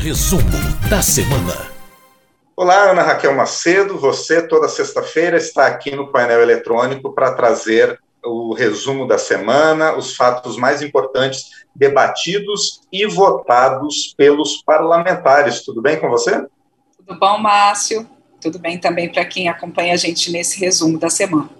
Resumo da semana. Olá, Ana Raquel Macedo. Você, toda sexta-feira, está aqui no painel eletrônico para trazer o resumo da semana, os fatos mais importantes debatidos e votados pelos parlamentares. Tudo bem com você? Tudo bom, Márcio? Tudo bem também para quem acompanha a gente nesse resumo da semana.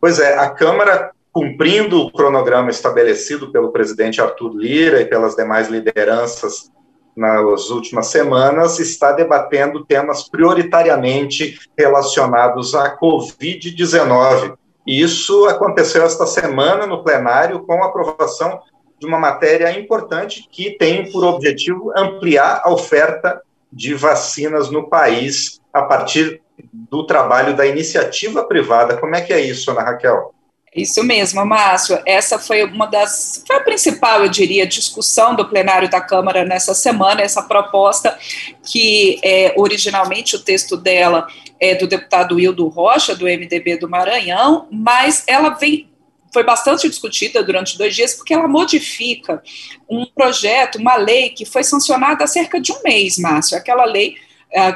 Pois é, a Câmara, cumprindo o cronograma estabelecido pelo presidente Arthur Lira e pelas demais lideranças nas últimas semanas, está debatendo temas prioritariamente relacionados à Covid-19. E isso aconteceu esta semana no plenário com a aprovação de uma matéria importante que tem por objetivo ampliar a oferta de vacinas no país a partir do trabalho da iniciativa privada. Como é que é isso, Ana Raquel? Isso mesmo, Márcio. Essa foi uma das. Foi a principal, eu diria, discussão do plenário da Câmara nessa semana, essa proposta que é, originalmente o texto dela é do deputado Hildo Rocha, do MDB do Maranhão, mas ela vem. Foi bastante discutida durante dois dias, porque ela modifica um projeto, uma lei que foi sancionada há cerca de um mês, Márcio. Aquela lei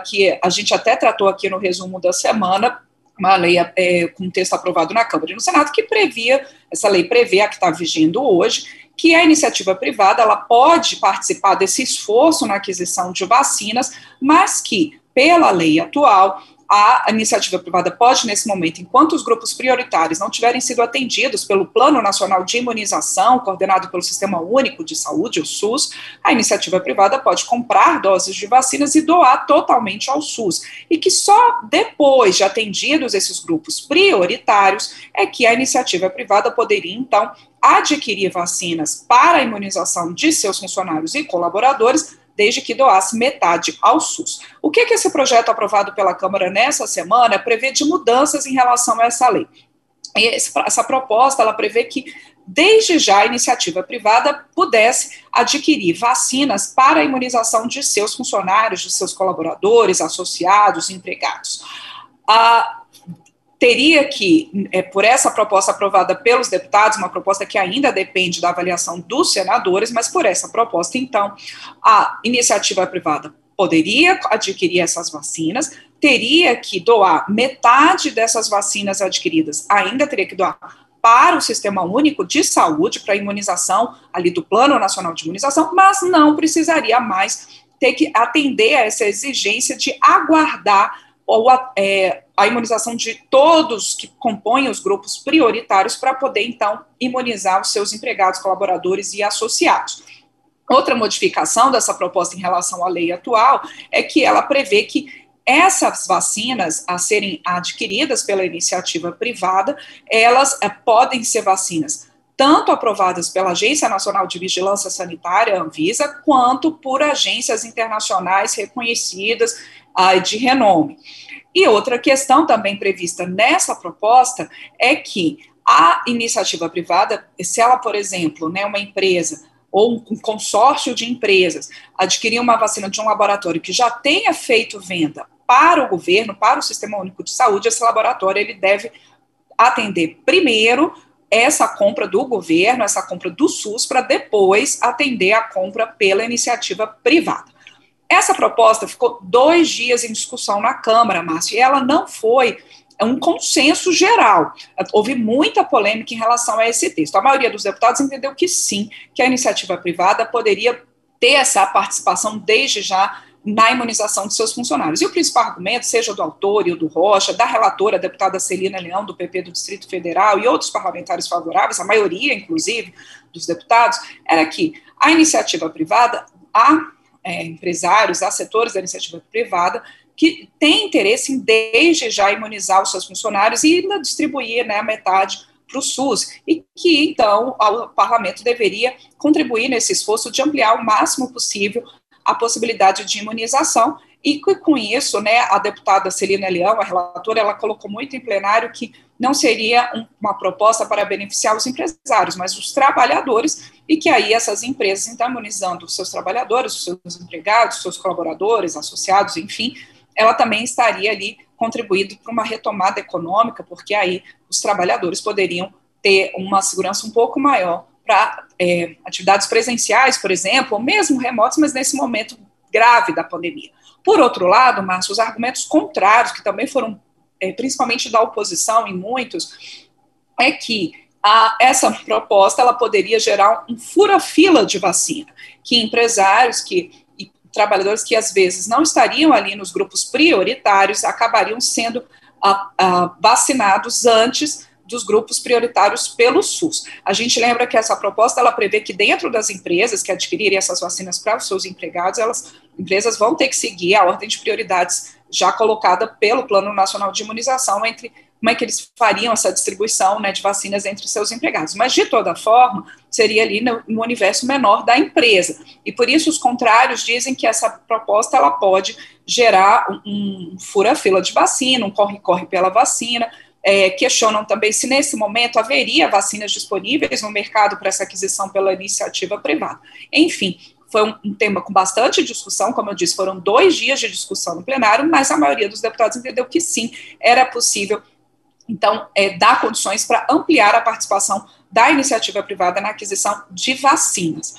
que a gente até tratou aqui no resumo da semana, uma lei é, com texto aprovado na Câmara e no Senado que previa, essa lei prevê a que está vigindo hoje, que a iniciativa privada ela pode participar desse esforço na aquisição de vacinas, mas que, pela lei atual, a iniciativa privada pode, nesse momento, enquanto os grupos prioritários não tiverem sido atendidos pelo Plano Nacional de Imunização, coordenado pelo Sistema Único de Saúde, o SUS, a iniciativa privada pode comprar doses de vacinas e doar totalmente ao SUS. E que só depois de atendidos esses grupos prioritários é que a iniciativa privada poderia, então, adquirir vacinas para a imunização de seus funcionários e colaboradores desde que doasse metade ao SUS. O que, que esse projeto aprovado pela Câmara nessa semana prevê de mudanças em relação a essa lei? essa proposta ela prevê que desde já a iniciativa privada pudesse adquirir vacinas para a imunização de seus funcionários, de seus colaboradores, associados, empregados. A, teria que, é, por essa proposta aprovada pelos deputados, uma proposta que ainda depende da avaliação dos senadores, mas por essa proposta, então, a iniciativa privada poderia adquirir essas vacinas, teria que doar metade dessas vacinas adquiridas, ainda teria que doar para o Sistema Único de Saúde, para a imunização ali do Plano Nacional de Imunização, mas não precisaria mais ter que atender a essa exigência de aguardar ou é, a imunização de todos que compõem os grupos prioritários para poder, então, imunizar os seus empregados, colaboradores e associados. Outra modificação dessa proposta em relação à lei atual é que ela prevê que essas vacinas a serem adquiridas pela iniciativa privada, elas é, podem ser vacinas tanto aprovadas pela Agência Nacional de Vigilância Sanitária, Anvisa, quanto por agências internacionais reconhecidas de renome. E outra questão também prevista nessa proposta é que a iniciativa privada, se ela, por exemplo, né, uma empresa ou um consórcio de empresas adquirir uma vacina de um laboratório que já tenha feito venda para o governo, para o Sistema Único de Saúde, esse laboratório ele deve atender primeiro essa compra do governo, essa compra do SUS, para depois atender a compra pela iniciativa privada. Essa proposta ficou dois dias em discussão na Câmara, Márcio, e ela não foi um consenso geral. Houve muita polêmica em relação a esse texto. A maioria dos deputados entendeu que sim, que a iniciativa privada poderia ter essa participação desde já na imunização de seus funcionários. E o principal argumento, seja do autor e do Rocha, da relatora, a deputada Celina Leão, do PP do Distrito Federal, e outros parlamentares favoráveis, a maioria, inclusive, dos deputados, era que a iniciativa privada, a é, empresários, a setores da iniciativa privada, que têm interesse em, desde já, imunizar os seus funcionários e ainda distribuir né, metade para o SUS, e que, então, o parlamento deveria contribuir nesse esforço de ampliar o máximo possível a possibilidade de imunização, e com isso, né, a deputada Celina Leão, a relatora, ela colocou muito em plenário que não seria um, uma proposta para beneficiar os empresários, mas os trabalhadores, e que aí essas empresas, então, imunizando os seus trabalhadores, os seus empregados, os seus colaboradores, associados, enfim, ela também estaria ali contribuindo para uma retomada econômica, porque aí os trabalhadores poderiam ter uma segurança um pouco maior para é, atividades presenciais, por exemplo, ou mesmo remotas, mas nesse momento grave da pandemia. Por outro lado, Márcio, os argumentos contrários, que também foram, é, principalmente da oposição em muitos, é que a, essa proposta ela poderia gerar um fura-fila de vacina, que empresários que e trabalhadores que às vezes não estariam ali nos grupos prioritários acabariam sendo a, a, vacinados antes dos grupos prioritários pelo SUS. A gente lembra que essa proposta ela prevê que dentro das empresas que adquirirem essas vacinas para os seus empregados, elas empresas vão ter que seguir a ordem de prioridades já colocada pelo Plano Nacional de Imunização entre como é que eles fariam essa distribuição né, de vacinas entre seus empregados. Mas, de toda forma, seria ali no, no, universo menor da empresa. E por isso os contrários dizem que essa proposta ela pode gerar um, um fura-fila de vacina, um corre-corre pela vacina, é, questionam também se nesse momento haveria vacinas disponíveis no mercado para essa aquisição pela iniciativa privada. Enfim, foi um, um, tema com bastante discussão, como eu disse, foram dois dias de discussão no plenário, mas a maioria dos deputados entendeu que sim, era possível, então, é, dar condições para ampliar a participação da iniciativa privada na aquisição de vacinas.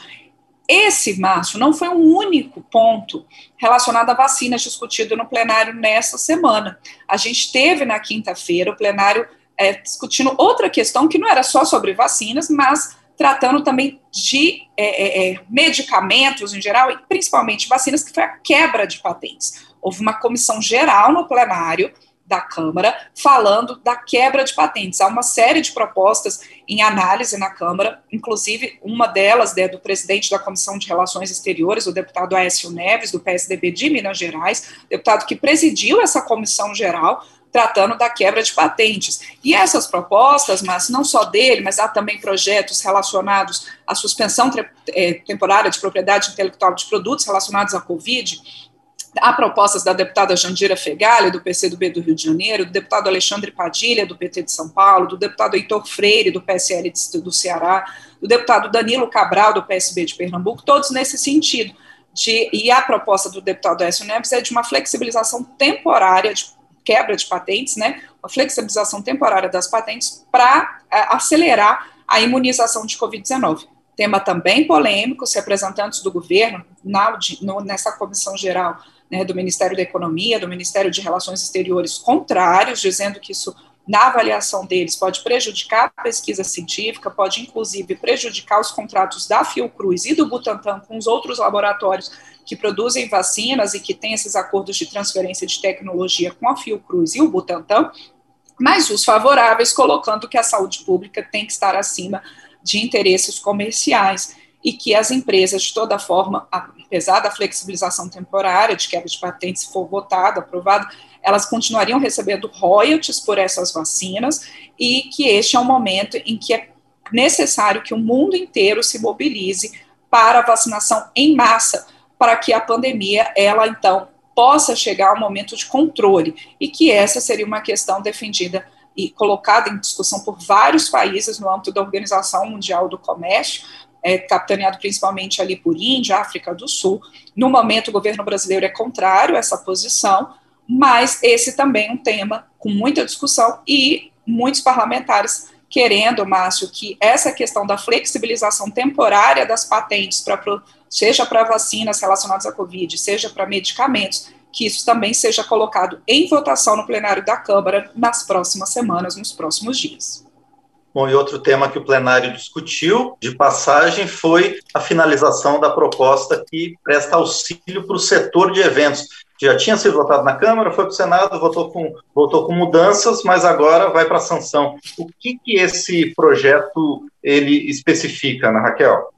Esse, Márcio, não foi um único ponto relacionado a vacinas discutido no plenário nessa semana. A gente teve na quinta-feira o plenário é, discutindo outra questão que não era só sobre vacinas, mas tratando também de é, é, é medicamentos em geral, e principalmente vacinas, que foi a quebra de patentes. Houve uma comissão geral no plenário da Câmara, falando da quebra de patentes. Há uma série de propostas em análise na Câmara, inclusive uma delas é do presidente da Comissão de Relações Exteriores, o deputado Aécio Neves, do PSDB de Minas Gerais, deputado que presidiu essa comissão geral, tratando da quebra de patentes. E essas propostas, mas não só dele, mas há também projetos relacionados à suspensão eh, temporária de propriedade intelectual de produtos relacionados à Covid, Há propostas da deputada Jandira Fegali, do PCdoB do Rio de Janeiro, do deputado Alexandre Padilha, do PT de São Paulo, do deputado Heitor Freire, do PSL do Ceará, do deputado Danilo Cabral, do PSB de Pernambuco, todos nesse sentido. De, e a proposta do deputado Écio Neves é de uma flexibilização temporária, de quebra de patentes, né, uma flexibilização temporária das patentes para é, acelerar a imunização de Covid-19 tema também polêmico, se representantes do governo, na, no, nessa comissão geral né, do Ministério da Economia, do Ministério de Relações Exteriores, contrários, dizendo que isso, na avaliação deles, pode prejudicar a pesquisa científica, pode inclusive prejudicar os contratos da Fiocruz e do Butantan com os outros laboratórios que produzem vacinas e que têm esses acordos de transferência de tecnologia com a Fiocruz e o Butantan, mas os favoráveis colocando que a saúde pública tem que estar acima de interesses comerciais e que as empresas, de toda forma, apesar da flexibilização temporária de quebra de patentes, se for votada, aprovada, elas continuariam recebendo royalties por essas vacinas e que este é um momento em que é necessário que o mundo inteiro se mobilize para a vacinação em massa, para que a pandemia, ela então, possa chegar ao momento de controle, e que essa seria uma questão defendida e colocada em discussão por vários países no âmbito da Organização Mundial do Comércio, é, capitaneado principalmente ali por Índia, África do Sul. No momento, o governo brasileiro é contrário a essa posição, mas esse também é um tema com muita discussão e muitos parlamentares querendo, Márcio, que essa questão da flexibilização temporária das patentes, pra, seja para vacinas relacionadas à Covid, seja para medicamentos, que isso também seja colocado em votação no plenário da Câmara nas próximas semanas, nos próximos dias. Bom, e outro tema que o plenário discutiu, de passagem, foi a finalização da proposta que presta auxílio para o setor de eventos. Já tinha sido votado na Câmara, foi para o Senado, votou com, votou com mudanças, mas agora vai para a sanção. O que, que esse projeto ele especifica, Ana Raquel?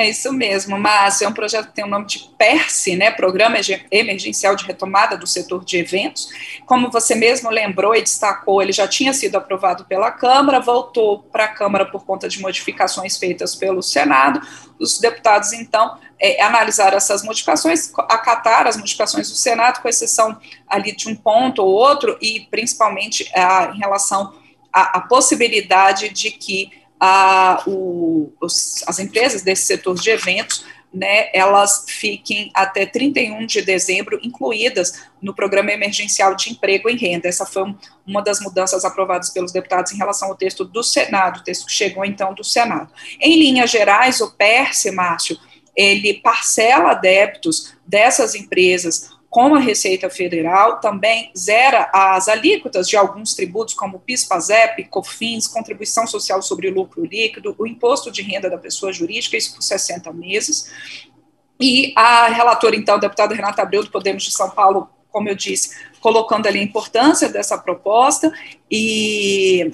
É isso mesmo, Márcio. É um projeto que tem o nome de PERSE, né, Programa Emergencial de Retomada do Setor de Eventos. Como você mesmo lembrou e destacou, ele já tinha sido aprovado pela Câmara, voltou para a Câmara por conta de modificações feitas pelo Senado. Os deputados, então, é, analisaram essas modificações, acataram as modificações do Senado, com exceção ali de um ponto ou outro, e principalmente a, em relação à possibilidade de que a, o, os, as empresas desse setor de eventos, né, elas fiquem até 31 de dezembro incluídas no Programa Emergencial de Emprego e Renda. Essa foi um, uma das mudanças aprovadas pelos deputados em relação ao texto do Senado, o texto que chegou então do Senado. Em linhas gerais, o PERSE, Márcio, ele parcela débitos dessas empresas com a Receita Federal, também zera as alíquotas de alguns tributos, como PIS, PASEP, COFINS, Contribuição Social sobre Lucro Líquido, o Imposto de Renda da Pessoa Jurídica, isso por 60 meses. E a relatora, então, a deputada Renata Abreu, do Podemos de São Paulo, como eu disse, colocando ali a importância dessa proposta e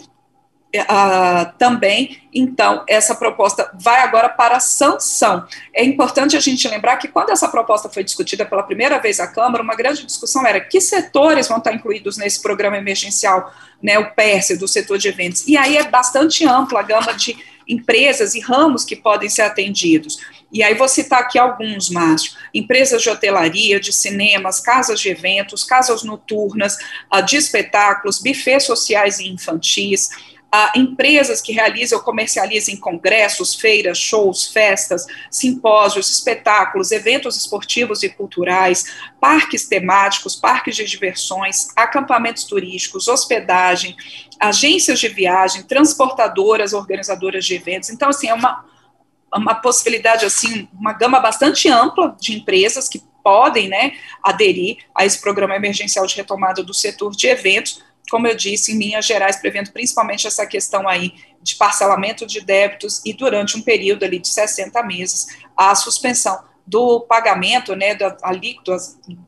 Uh, também, então, essa proposta vai agora para sanção. É importante a gente lembrar que quando essa proposta foi discutida pela primeira vez à Câmara, uma grande discussão era que setores vão estar incluídos nesse programa emergencial, né, o PERS, do setor de eventos. E aí é bastante ampla a gama de empresas e ramos que podem ser atendidos. E aí vou citar aqui alguns, Márcio. Empresas de hotelaria, de cinemas, casas de eventos, casas noturnas, uh, de espetáculos, bufês sociais e infantis, empresas que realizam ou comercializam congressos, feiras, shows, festas, simpósios, espetáculos, eventos esportivos e culturais, parques temáticos, parques de diversões, acampamentos turísticos, hospedagem, agências de viagem, transportadoras, organizadoras de eventos. Então, assim, é uma, uma possibilidade, assim, uma gama bastante ampla de empresas que podem, né, aderir a esse programa emergencial de retomada do setor de eventos, como eu disse, em linhas gerais, prevendo principalmente essa questão aí de parcelamento de débitos e durante um período ali de 60 meses, a suspensão do pagamento, né, da alíquota,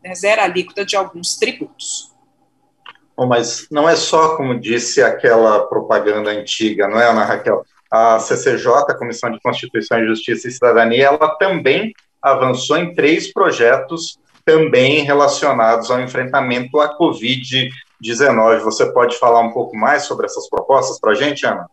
né, zero alíquota de alguns tributos. Bom, mas não é só, como disse aquela propaganda antiga, não é, Ana Raquel? A CCJ, a Comissão de Constituição e Justiça e Cidadania, ela também avançou em três projetos também relacionados ao enfrentamento à Covid 19. Você pode falar um pouco mais sobre essas propostas para a gente, Ana?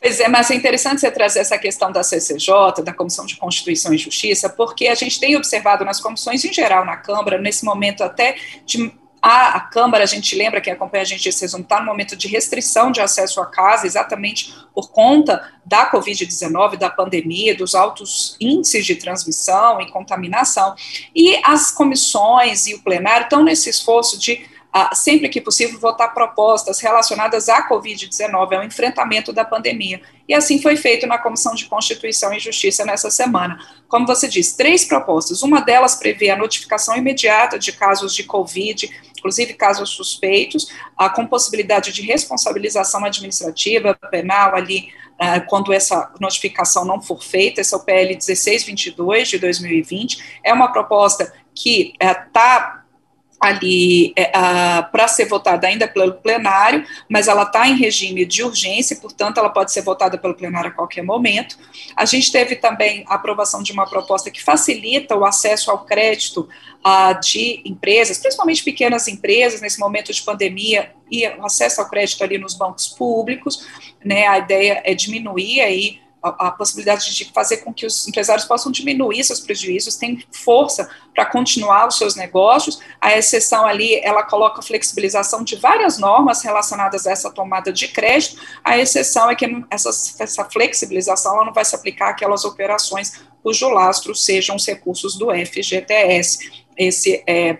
Pois é, mas é interessante você trazer essa questão da CCJ, da Comissão de Constituição e Justiça, porque a gente tem observado nas comissões em geral na Câmara, nesse momento até de a, a, Câmara, a gente lembra que acompanha a gente esse resumo, está no momento de restrição de acesso à casa, exatamente por conta da Covid-19, da pandemia, dos altos índices de transmissão e contaminação. E as comissões e o plenário estão nesse esforço de sempre que possível, votar propostas relacionadas à Covid-19, ao enfrentamento da pandemia. E assim foi feito na Comissão de Constituição e Justiça nessa semana. Como você disse, três propostas. Uma delas prevê a notificação imediata de casos de Covid, inclusive casos suspeitos, com possibilidade de responsabilização administrativa, penal ali, Uh, quando essa notificação não for feita, esse é o PL 1622 de 2020, é uma proposta que está uh, ali é, para ser votada ainda pelo plenário, mas ela está em regime de urgência, portanto, ela pode ser votada pelo plenário a qualquer momento. A gente teve também a aprovação de uma proposta que facilita o acesso ao crédito de empresas, principalmente pequenas empresas, nesse momento de pandemia, e o acesso ao crédito ali nos bancos públicos. Né, a ideia é diminuir aí a, a, possibilidade de fazer com que os empresários possam diminuir seus prejuízos, tem força para continuar os seus negócios. A exceção ali, ela coloca flexibilização de várias normas relacionadas a essa tomada de crédito. A exceção é que essa, essa flexibilização ela não vai se aplicar àquelas operações cujo lastro sejam os recursos do FGTS. Esse é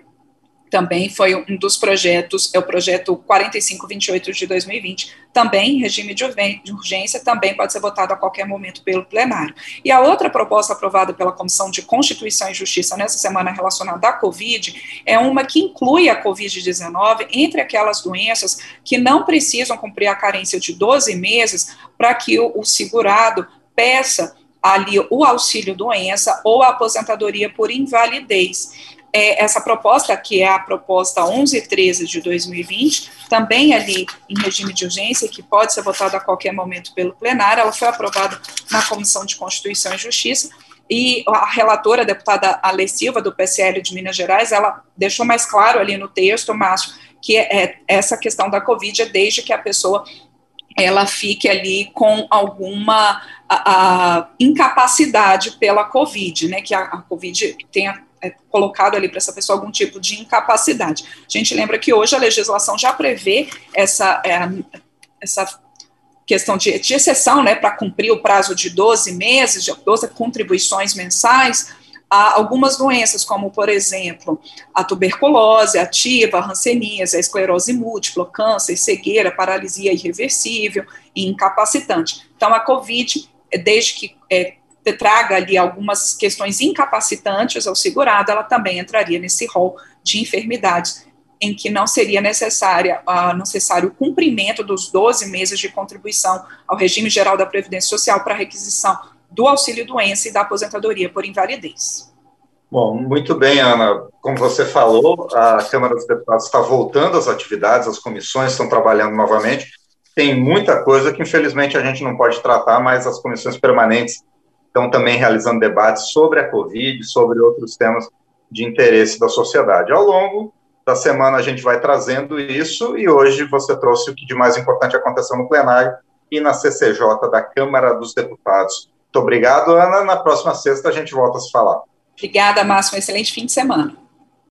também foi um dos projetos, é o projeto 4528 de 2020, também em regime de urgência, também pode ser votado a qualquer momento pelo plenário. E a outra proposta aprovada pela Comissão de Constituição e Justiça nessa semana relacionada à Covid é uma que inclui a Covid-19 entre aquelas doenças que não precisam cumprir a carência de 12 meses para que o, o segurado peça ali o auxílio doença ou a aposentadoria por invalidez é, essa proposta, que é a proposta 1113 de 2020, também ali em regime de urgência, que pode ser votada a qualquer momento pelo plenário, ela foi aprovada na Comissão de Constituição e Justiça, e a relatora, a deputada Ale Silva, do PSL de Minas Gerais, ela deixou mais claro ali no texto, Márcio, que é, é, essa questão da Covid é desde que a pessoa ela fique ali com alguma a, a incapacidade pela Covid, né, que a, a Covid tenha é colocado ali para essa pessoa algum tipo de incapacidade. A gente lembra que hoje a legislação já prevê essa, é, essa questão de, de exceção, né, para cumprir o prazo de 12 meses, de 12 contribuições mensais, a algumas doenças, como, por exemplo, a tuberculose ativa, a hanseníase, a esclerose múltipla, câncer, cegueira, paralisia irreversível e incapacitante. Então, a COVID, desde que é, traga ali algumas questões incapacitantes ao segurado, ela também entraria nesse rol de enfermidades em que não seria necessária, uh, necessário o cumprimento dos 12 meses de contribuição ao regime geral da Previdência Social para requisição do auxílio-doença e da aposentadoria por invalidez. Bom, muito bem, Ana. Como você falou, a Câmara dos Deputados está voltando às atividades, as comissões estão trabalhando novamente. Tem muita coisa que, infelizmente, a gente não pode tratar, mas as comissões permanentes estão também realizando debates sobre a Covid, sobre outros temas de interesse da sociedade. Ao longo da semana a gente vai trazendo isso e hoje você trouxe o que de mais importante aconteceu no plenário e na CCJ da Câmara dos Deputados. Muito obrigado, Ana. Na próxima sexta a gente volta a se falar. Obrigada, Márcio. Um excelente fim de semana.